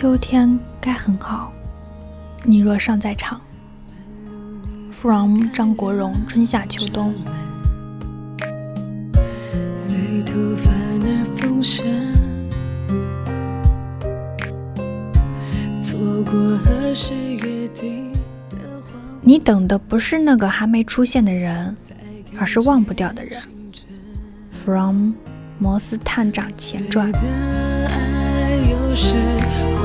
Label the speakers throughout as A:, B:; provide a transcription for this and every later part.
A: 秋天该很好，你若尚在场。From 张国荣，春夏秋冬。你等的不是那个还没出现的人，而是忘不掉的人。From 摩斯探长前传。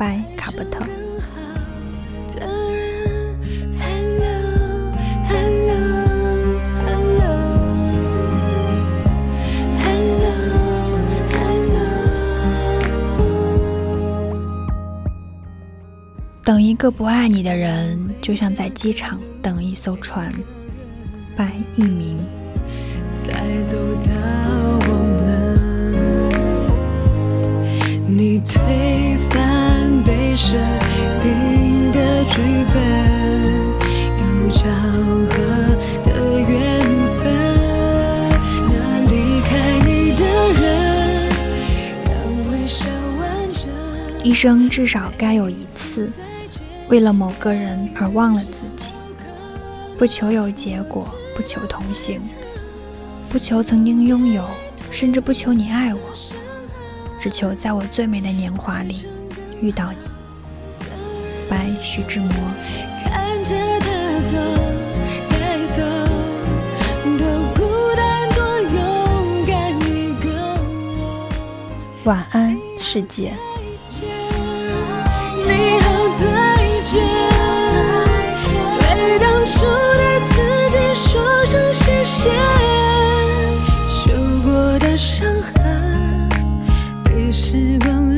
A: 拜卡伯特。等一个不爱你的人，就像在机场等一艘船。拜一鸣。你
B: 剧本，有巧合的缘分。那离开你的人，让微笑完整。
A: 一生至少该有一次。为了某个人而忘了自己，不求有结果，不求同行，不求曾经拥有，甚至不求你爱我，只求在我最美的年华里遇到你。白徐志摩
B: 看着他走带走多孤单多勇敢一个我。
A: 晚安世界。
B: 你好再见对当初的自己说声谢谢。受过的伤痕被时光